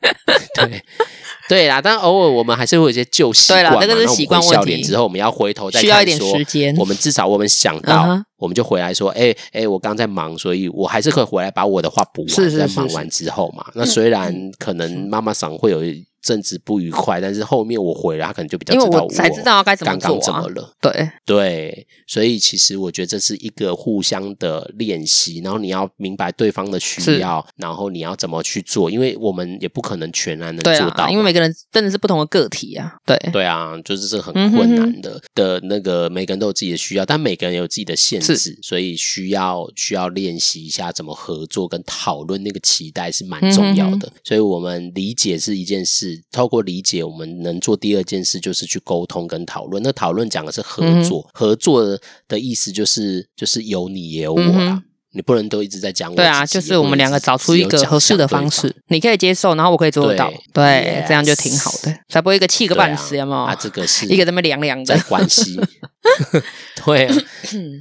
对对啦，但偶尔我们还是会有一些旧习惯嘛。对啦，那个是习惯问题。之后我们要回头再看，需要一点时间。我们至少我们想到，uh. 我们就回来说，哎哎，我刚在忙，所以我还是可以回来把我的话补完。是是是是，在忙完之后嘛，那虽然可能妈妈嗓会有。甚至不愉快，但是后面我回来，他可能就比较知道我，因为我才知道该怎么做，刚刚怎么了。对对，所以其实我觉得这是一个互相的练习，然后你要明白对方的需要，然后你要怎么去做，因为我们也不可能全然能做到，啊，因为每个人真的是不同的个体啊。对对啊，就是这很困难的，的那个每个人都有自己的需要，但每个人有自己的限制，所以需要需要练习一下怎么合作跟讨论，那个期待是蛮重要的。所以我们理解是一件事。透过理解，我们能做第二件事就是去沟通跟讨论。那讨论讲的是合作，嗯、合作的意思就是就是有你也有我啦，嗯、你不能都一直在讲我。对啊，就是我们两个找出一个合适的方式，你可以接受，然后我可以做得到，对，这样就挺好的，才不会一个气个半死，有没有？啊，这个是一个这么凉凉的关系。对、啊，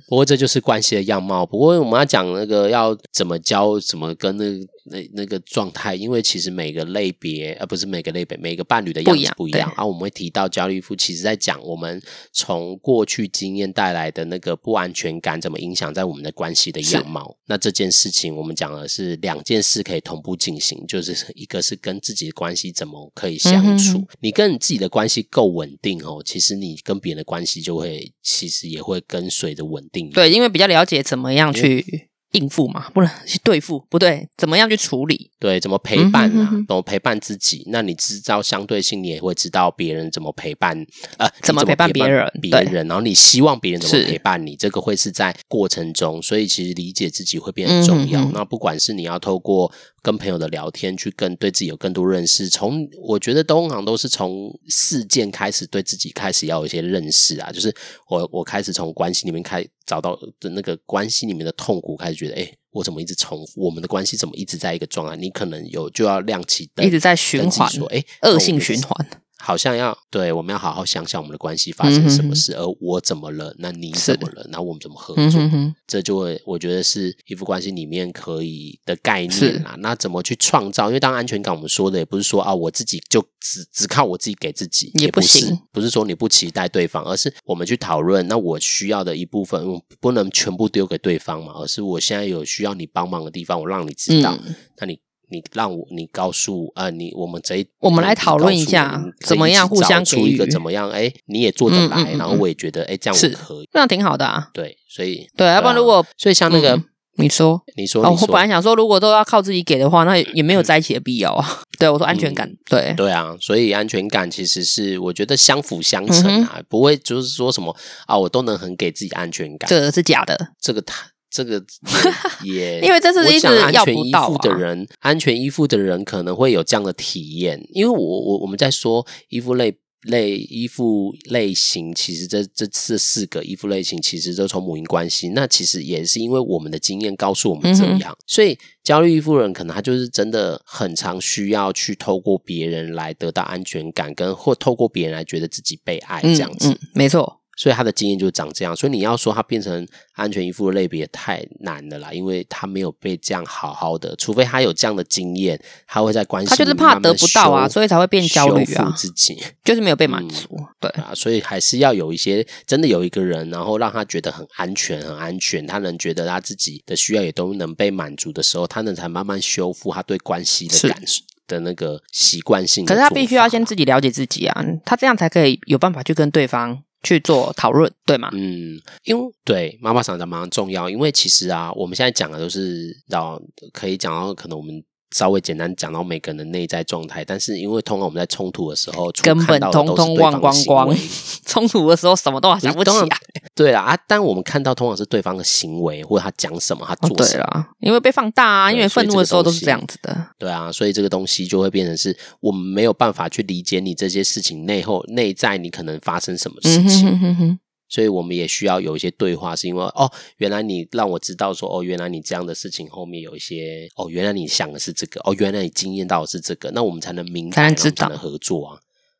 不过这就是关系的样貌。不过我们要讲那个要怎么教，怎么跟那那那个状态，因为其实每个类别，而不是每个类别，每个伴侣的样子不一样。啊、我们会提到焦虑夫，其实在讲我们从过去经验带来的那个不安全感，怎么影响在我们的关系的样貌。那这件事情，我们讲的是两件事可以同步进行，就是一个是跟自己的关系怎么可以相处。嗯、哼哼你跟你自己的关系够稳定哦，其实你跟别人的关系就会。其实也会跟随着稳定，对，因为比较了解怎么样去应付嘛，不能去对付，不对，怎么样去处理？对，怎么陪伴啊？嗯、哼哼怎么陪伴自己？那你知道相对性，你也会知道别人怎么陪伴，呃，怎么陪伴别人？别人，然后你希望别人怎么陪伴你？是这个会是在过程中，所以其实理解自己会变得重要。嗯、哼哼那不管是你要透过。跟朋友的聊天，去更对自己有更多认识。从我觉得通常都是从事件开始，对自己开始要有一些认识啊。就是我我开始从关系里面开找到的那个关系里面的痛苦，开始觉得，哎，我怎么一直重复？我们的关系怎么一直在一个状态？你可能有就要亮起灯，一直在循环，说，哎，恶性循环。好像要对，我们要好好想想我们的关系发生什么事，嗯、哼哼而我怎么了？那你怎么了？那我们怎么合作？嗯、哼哼这就会我觉得是依附关系里面可以的概念啦。那怎么去创造？因为当安全感，我们说的也不是说啊，我自己就只只靠我自己给自己，也不行。也不是，不是说你不期待对方，而是我们去讨论。那我需要的一部分，我不能全部丢给对方嘛，而是我现在有需要你帮忙的地方，我让你知道。嗯、那你。你让我，你告诉啊，你我们这一，我们来讨论一下怎么样互相出一个怎么样？哎，你也做得来，嗯嗯嗯、然后我也觉得哎，这样我可以，那挺好的啊。对，所以对，要不然如果所以像那个，嗯、你说你说，哦，我本来想说，如果都要靠自己给的话，那也没有在一起的必要啊。嗯、对我说安全感，嗯、对对啊，所以安全感其实是我觉得相辅相成啊，嗯、不会就是说什么啊，我都能很给自己安全感，这个是假的，这个他。这个 也，因为这是一直安全依附的人，安全依附的人可能会有这样的体验。因为我我我们在说依附类类依附类型，其实这这这四个依附类型其实都从母婴关系。那其实也是因为我们的经验告诉我们这样，嗯、所以焦虑依附人可能他就是真的很常需要去透过别人来得到安全感，跟或透过别人来觉得自己被爱这样子。嗯嗯、没错。所以他的经验就长这样，所以你要说他变成安全依附的类别太难了啦，因为他没有被这样好好的，除非他有这样的经验，他会在关系他就是怕得不到啊，所以才会变焦虑啊，自己就是没有被满足，嗯、对啊，所以还是要有一些真的有一个人，然后让他觉得很安全，很安全，他能觉得他自己的需要也都能被满足的时候，他能才慢慢修复他对关系的感受。的那个习惯性，可是他必须要先自己了解自己啊，他这样才可以有办法去跟对方去做讨论，对吗？嗯，因为对妈妈想的蛮重要，因为其实啊，我们现在讲的都是然后可以讲到可能我们。稍微简单讲到每个人的内在状态，但是因为通常我们在冲突的时候，根本通通忘光光。冲突的时候什么都想不起来。对啦啊，但我们看到通常是对方的行为或者他讲什么，他做什么。哦、对啦，因为被放大啊，因为愤怒的时候都是这样子的。对啊，所以这个东西就会变成是我们没有办法去理解你这些事情内后内在你可能发生什么事情。嗯哼哼哼所以我们也需要有一些对话，是因为哦，原来你让我知道说哦，原来你这样的事情后面有一些哦，原来你想的是这个哦，原来你经验到的是这个，那我们才能明白，才能知道，才能合作啊。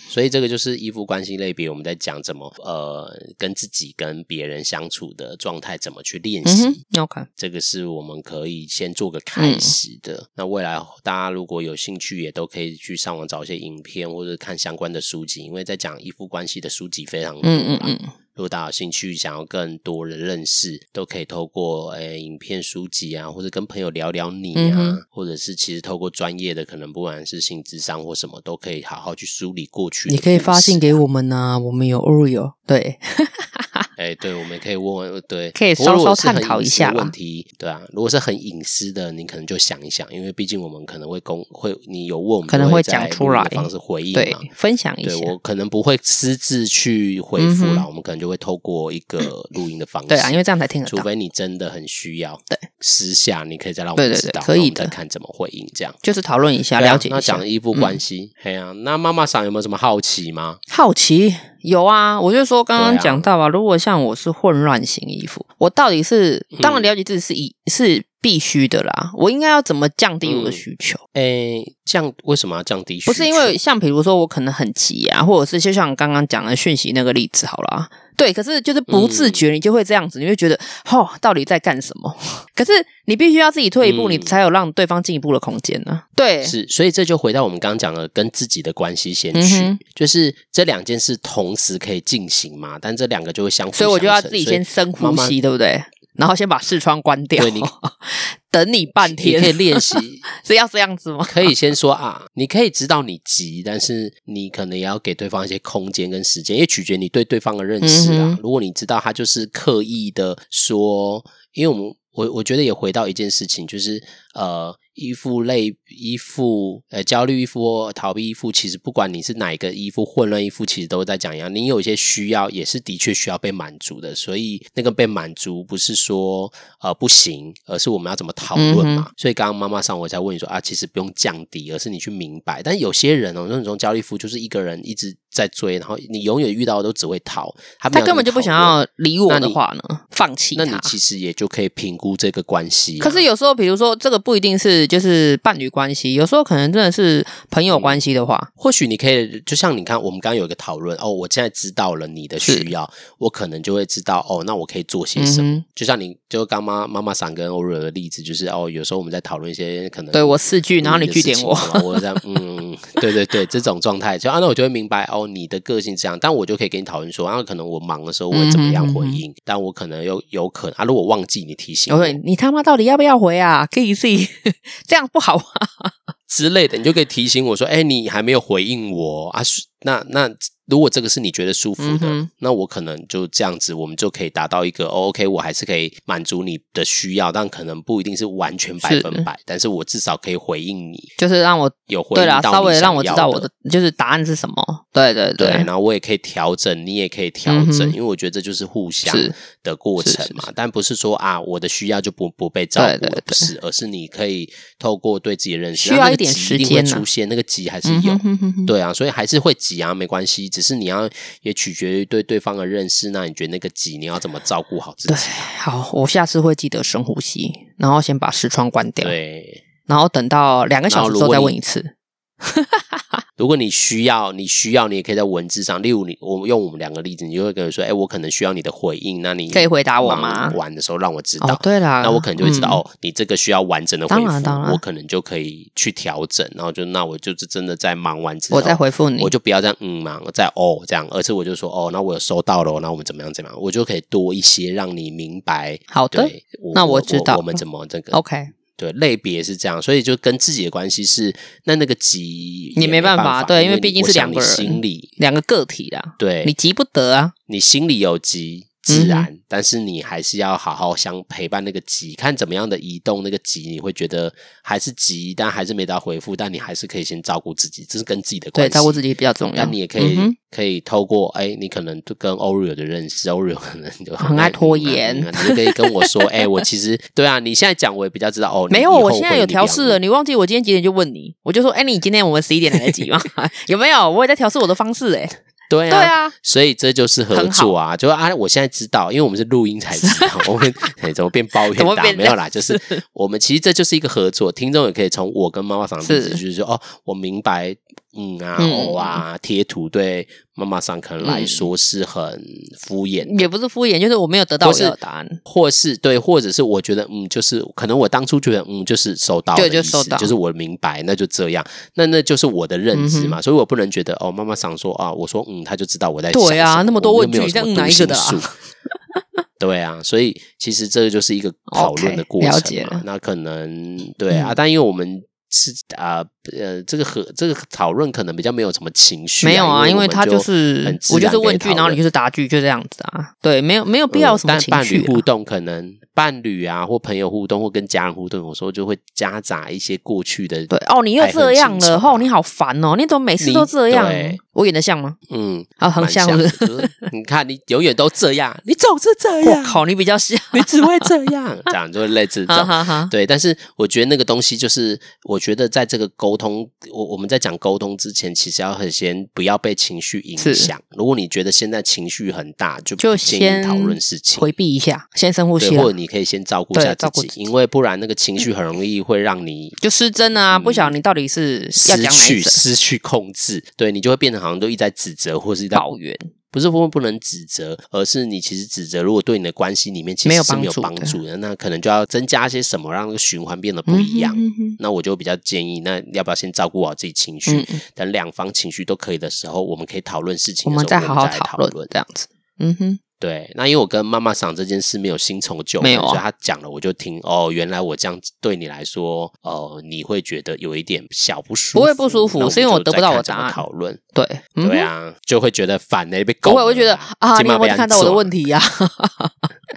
所以这个就是依附关系类别，我们在讲怎么呃跟自己跟别人相处的状态，怎么去练习。嗯、OK，这个是我们可以先做个开始的。嗯、那未来大家如果有兴趣，也都可以去上网找一些影片或者看相关的书籍，因为在讲依附关系的书籍非常多。嗯嗯嗯。如果大家有兴趣，想要更多人认识，都可以透过诶、欸、影片、书籍啊，或者跟朋友聊聊你啊，嗯、或者是其实透过专业的，可能不管是性智商或什么，都可以好好去梳理过去。你可以发信给我们啊，我们有 Oreo，对。哎，对，我们可以问问，对，可以稍稍探讨一下问题，对啊。如果是很隐私的，你可能就想一想，因为毕竟我们可能会公会，你有问我们，可能会讲出来方式回应，对，分享一下。对，我可能不会私自去回复啦，我们可能就会透过一个录音的方式，对啊，因为这样才听得到。除非你真的很需要，对，私下你可以再让我们知道，可以的，再看怎么回应，这样就是讨论一下，了解一下。那讲依附关系，嘿啊，那妈妈桑有没有什么好奇吗？好奇。有啊，我就说刚刚讲到啊，如果像我是混乱型依附，我到底是当然了解自己是以、嗯、是必须的啦，我应该要怎么降低我的需求？诶、欸，降为什么要降低需求？不是因为像比如说我可能很急啊，或者是就像刚刚讲的讯息那个例子好了。对，可是就是不自觉，你就会这样子，嗯、你会觉得，哦，到底在干什么？可是你必须要自己退一步，嗯、你才有让对方进一步的空间呢。对，是，所以这就回到我们刚刚讲的跟自己的关系先去，嗯、就是这两件事同时可以进行嘛，但这两个就会相互所以我就要自己先深呼吸，对不对？然后先把视窗关掉，对你等你半天，你可以练习，是要这样子吗？可以先说啊，你可以知道你急，但是你可能也要给对方一些空间跟时间，也取决你对对方的认识啊。嗯、如果你知道他就是刻意的说，因为我们我我觉得也回到一件事情，就是呃。依附类依附，呃，焦虑依附、逃避依附，其实不管你是哪一个依附，混乱依附，其实都在讲一样。你有一些需要，也是的确需要被满足的。所以那个被满足，不是说呃不行，而是我们要怎么讨论嘛。嗯、所以刚刚妈妈上我才问你说啊，其实不用降低，而是你去明白。但有些人哦，那种焦虑依附就是一个人一直在追，然后你永远遇到的都只会逃，他，他根本就不想要理我的话呢，放弃。那你其实也就可以评估这个关系、啊。可是有时候，比如说这个不一定是。就是伴侣关系，有时候可能真的是朋友关系的话，嗯、或许你可以就像你看，我们刚刚有一个讨论哦，我现在知道了你的需要，我可能就会知道哦，那我可以做些什么。嗯、就像你就刚妈妈妈桑跟欧瑞的例子，就是哦，有时候我们在讨论一些可能对我四句，然后你句点我，我这样嗯，对对对，这种状态，就啊，那我就会明白哦，你的个性这样，但我就可以跟你讨论说，然、啊、后可能我忙的时候我会怎么样回应，但我可能有有可能啊，如果忘记你提醒我，你他妈到底要不要回啊？可以自己这样。不好啊之类的，你就可以提醒我说：“哎，你还没有回应我啊？”那那。如果这个是你觉得舒服的，嗯、那我可能就这样子，我们就可以达到一个、哦、OK，我还是可以满足你的需要，但可能不一定是完全百分百，是但是我至少可以回应你，就是让我有回应到你对啦，稍微让我知道我的就是答案是什么。对对对，对，然后我也可以调整，你也可以调整，嗯、因为我觉得这就是互相的过程嘛。但不是说啊，我的需要就不不被照顾，是，而是你可以透过对自己的认识，需要一点时间、出现那个急还是有，嗯、哼哼哼。对啊，所以还是会急啊，没关系。只是你要也取决于对对方的认识，那你觉得那个急你要怎么照顾好自己？对，好，我下次会记得深呼吸，然后先把视窗关掉，对，然后等到两个小时之后再问一次。如果你需要，你需要，你也可以在文字上，例如你，我们用我们两个例子，你就会跟我说，哎，我可能需要你的回应，那你可以回答我吗？玩的时候让我知道。哦、对啦，那我可能就会知道，嗯、哦，你这个需要完整的回复，我可能就可以去调整，然后就那我就是真的在忙完之后，我再回复你，我就不要这样嗯忙，再哦这样，而是我就说哦，那我有收到了，那我们怎么样怎么样，我就可以多一些让你明白。好的，那我知道我，我们怎么这个 OK。对，类别是这样，所以就跟自己的关系是那那个急你没办法，对，因为毕竟是两个人心里两个个体啦，对，你急不得啊，你心里有急。自然，嗯、但是你还是要好好相陪伴那个急，看怎么样的移动那个急，你会觉得还是急，但还是没到回复，但你还是可以先照顾自己，这是跟自己的关系。对，照顾自己比较重要。那你也可以、嗯、可以透过哎，你可能就跟 Oreo 的认识，Oreo 可能就很，爱拖延，你就可以跟我说，哎，我其实对啊，你现在讲我也比较知道哦。没有，我现在有调试了，你忘记我今天几点就问你，我就说，哎，你今天我们十一点来得及吗？有没有？我也在调试我的方式，哎。对啊，对啊，所以这就是合作啊！就啊，我现在知道，因为我们是录音才知道，我们怎么变抱怨打？没有啦，就是我们其实这就是一个合作，听众也可以从我跟妈妈桑的例子，就是说哦，我明白。嗯啊，哦啊，贴图对妈妈桑可能来说是很敷衍，也不是敷衍，就是我没有得到我要的答案，或是对，或者是我觉得嗯，就是可能我当初觉得嗯，就是收到，对，就收到，就是我明白，那就这样，那那就是我的认知嘛，所以我不能觉得哦，妈妈桑说啊，我说嗯，他就知道我在想对啊，那么多问题，这样哪一个的啊？对啊，所以其实这个就是一个讨论的过程嘛，那可能对啊，但因为我们。是啊，呃，这个和这个讨论可能比较没有什么情绪，没有啊，因为他就是我就是问句，然后你就是答句，就这样子啊，对，没有没有必要什么情绪。但伴侣互动可能伴侣啊，或朋友互动，或跟家人互动，有时候就会夹杂一些过去的。对哦，你又这样了，哦，你好烦哦，你怎么每次都这样？我演的像吗？嗯，啊，很像。你看，你永远都这样，你总是这样。好，你比较像，你只会这样，这样就会类似这 种。对，但是我觉得那个东西就是。我觉得在这个沟通，我我们在讲沟通之前，其实要很先不要被情绪影响。如果你觉得现在情绪很大，就就先讨论事情，回避一下，先深呼吸，或者你可以先照顾一下自己，因为不然那个情绪很容易会让你就失真啊！不晓得你到底是失去失去控制，对你就会变成好像都一直在指责或是在抱怨。不是说不能指责，而是你其实指责，如果对你的关系里面其实是没有帮助的，那可能就要增加些什么，让那个循环变得不一样。嗯、哼哼，那我就比较建议，那要不要先照顾好自己情绪，嗯、等两方情绪都可以的时候，我们可以讨论事情的时候，我们再好好讨论这样子。嗯哼。对，那因为我跟妈妈讲这件事没有新仇旧恨，啊、所以他讲了我就听。哦，原来我这样对你来说，哦，你会觉得有一点小不舒服。不会不舒服，是因为我得不到我答案。讨论对，嗯、对啊，就会觉得烦呢、欸，被狗。不会，我会觉得啊，你有没有看到我的问题呀、啊？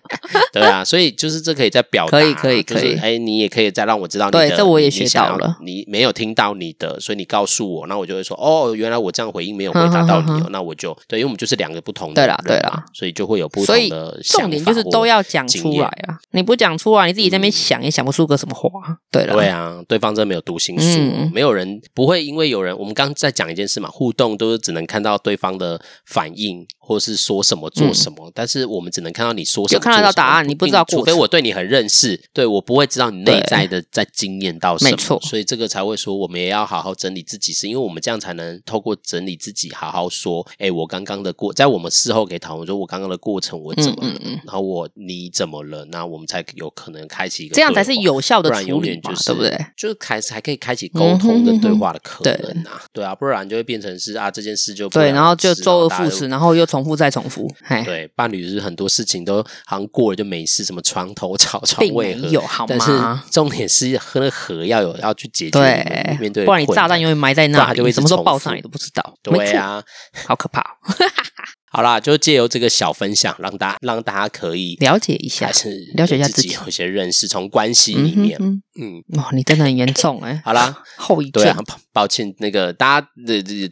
对啊，所以就是这可以再表达，可以可以可以。哎，你也可以再让我知道你的，对，这我也学到了。你没有听到你的，所以你告诉我，那我就会说，哦，原来我这样回应没有回答到你哦，那我就对，因为我们就是两个不同的，对啦对啦，所以就会有不同的。重点就是都要讲出来啊！你不讲出来，你自己在那边想也想不出个什么话。对了，对啊，对方真的没有读心术，没有人不会因为有人。我们刚刚在讲一件事嘛，互动都是只能看到对方的反应。或是说什么做什么，嗯、但是我们只能看到你说什么，就看得到答案，你不知道。除非我对你很认识，对我不会知道你内在的在经验到什么。没错，所以这个才会说，我们也要好好整理自己，是因为我们这样才能透过整理自己，好好说。哎、欸，我刚刚的过，在我们事后可以讨论说，我刚刚的过程我怎么了，嗯嗯嗯，然后我你怎么了，那我们才有可能开启一个，这样才是有效的处理，不然永远就是对不对？就是开始还可以开启沟通跟对话的可能啊，对，对啊，不然就会变成是啊，这件事就对，然后就周而复始，然后又重复再重复。对，伴侣是很多事情都好像过了就没事，什么床头吵床尾和，有好吗？但是重点是喝那和要有要去解决，对，面对，不然你炸弹永远埋在那里，就会什么时候爆上你都不知道。对啊，好可怕。好啦，就借由这个小分享，让大家让大家可以了解一下，还是了解一下自己有一些认识，从关系里面，嗯，嗯，哇，你真的很严重 哎。好啦，后遗症，抱歉，那个大家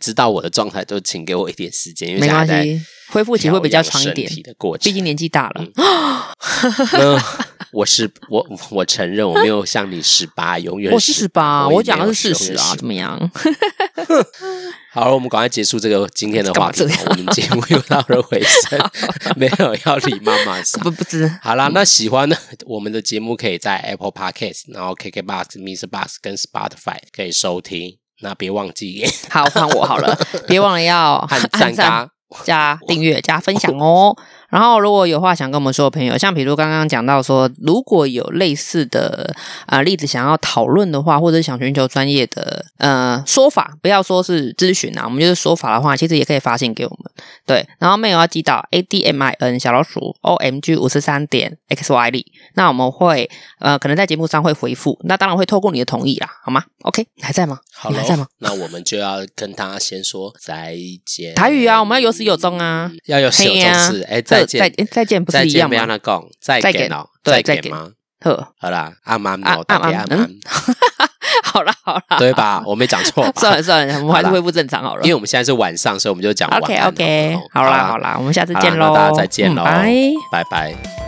知道我的状态，就请给我一点时间，因为没关系。恢复期会比较长一点，毕竟年纪大了。嗯，我是我，我承认我没有像你十八，永远我是十八，我讲的是事实啊，怎么样？好了，我们赶快结束这个今天的话题，我们节目又到了尾声，没有要理妈妈桑，不不知。好啦，那喜欢的我们的节目，可以在 Apple Podcast，然后 KKBox、MixerBox 跟 Spotify 可以收听。那别忘记，好换我好了，别忘了要按赞加订阅加分享哦！然后如果有话想跟我们说的朋友，像比如刚刚讲到说，如果有类似的啊、呃、例子想要讨论的话，或者想寻求专业的呃说法，不要说是咨询啊，我们就是说法的话，其实也可以发信给我们。对，然后 mail 要寄到 a d m i n 小老鼠 o m g 五十三点 x y 里，那我们会呃可能在节目上会回复，那当然会透过你的同意啦，好吗？OK，你还在吗？好你，还在吗？那我们就要跟他先说再见。台语啊，我们要有始有终啊，要有始有终是哎，再见，再再见不是一样吗？不要那讲，再见哦，再见吗？呵，好啦，阿妈 好了好了，对吧？我没讲错，算了算了，我们还是恢复正常好了。因为我们现在是晚上，所以我们就讲晚安。OK OK，好啦好啦，我们下次见喽，大家再见喽，拜拜。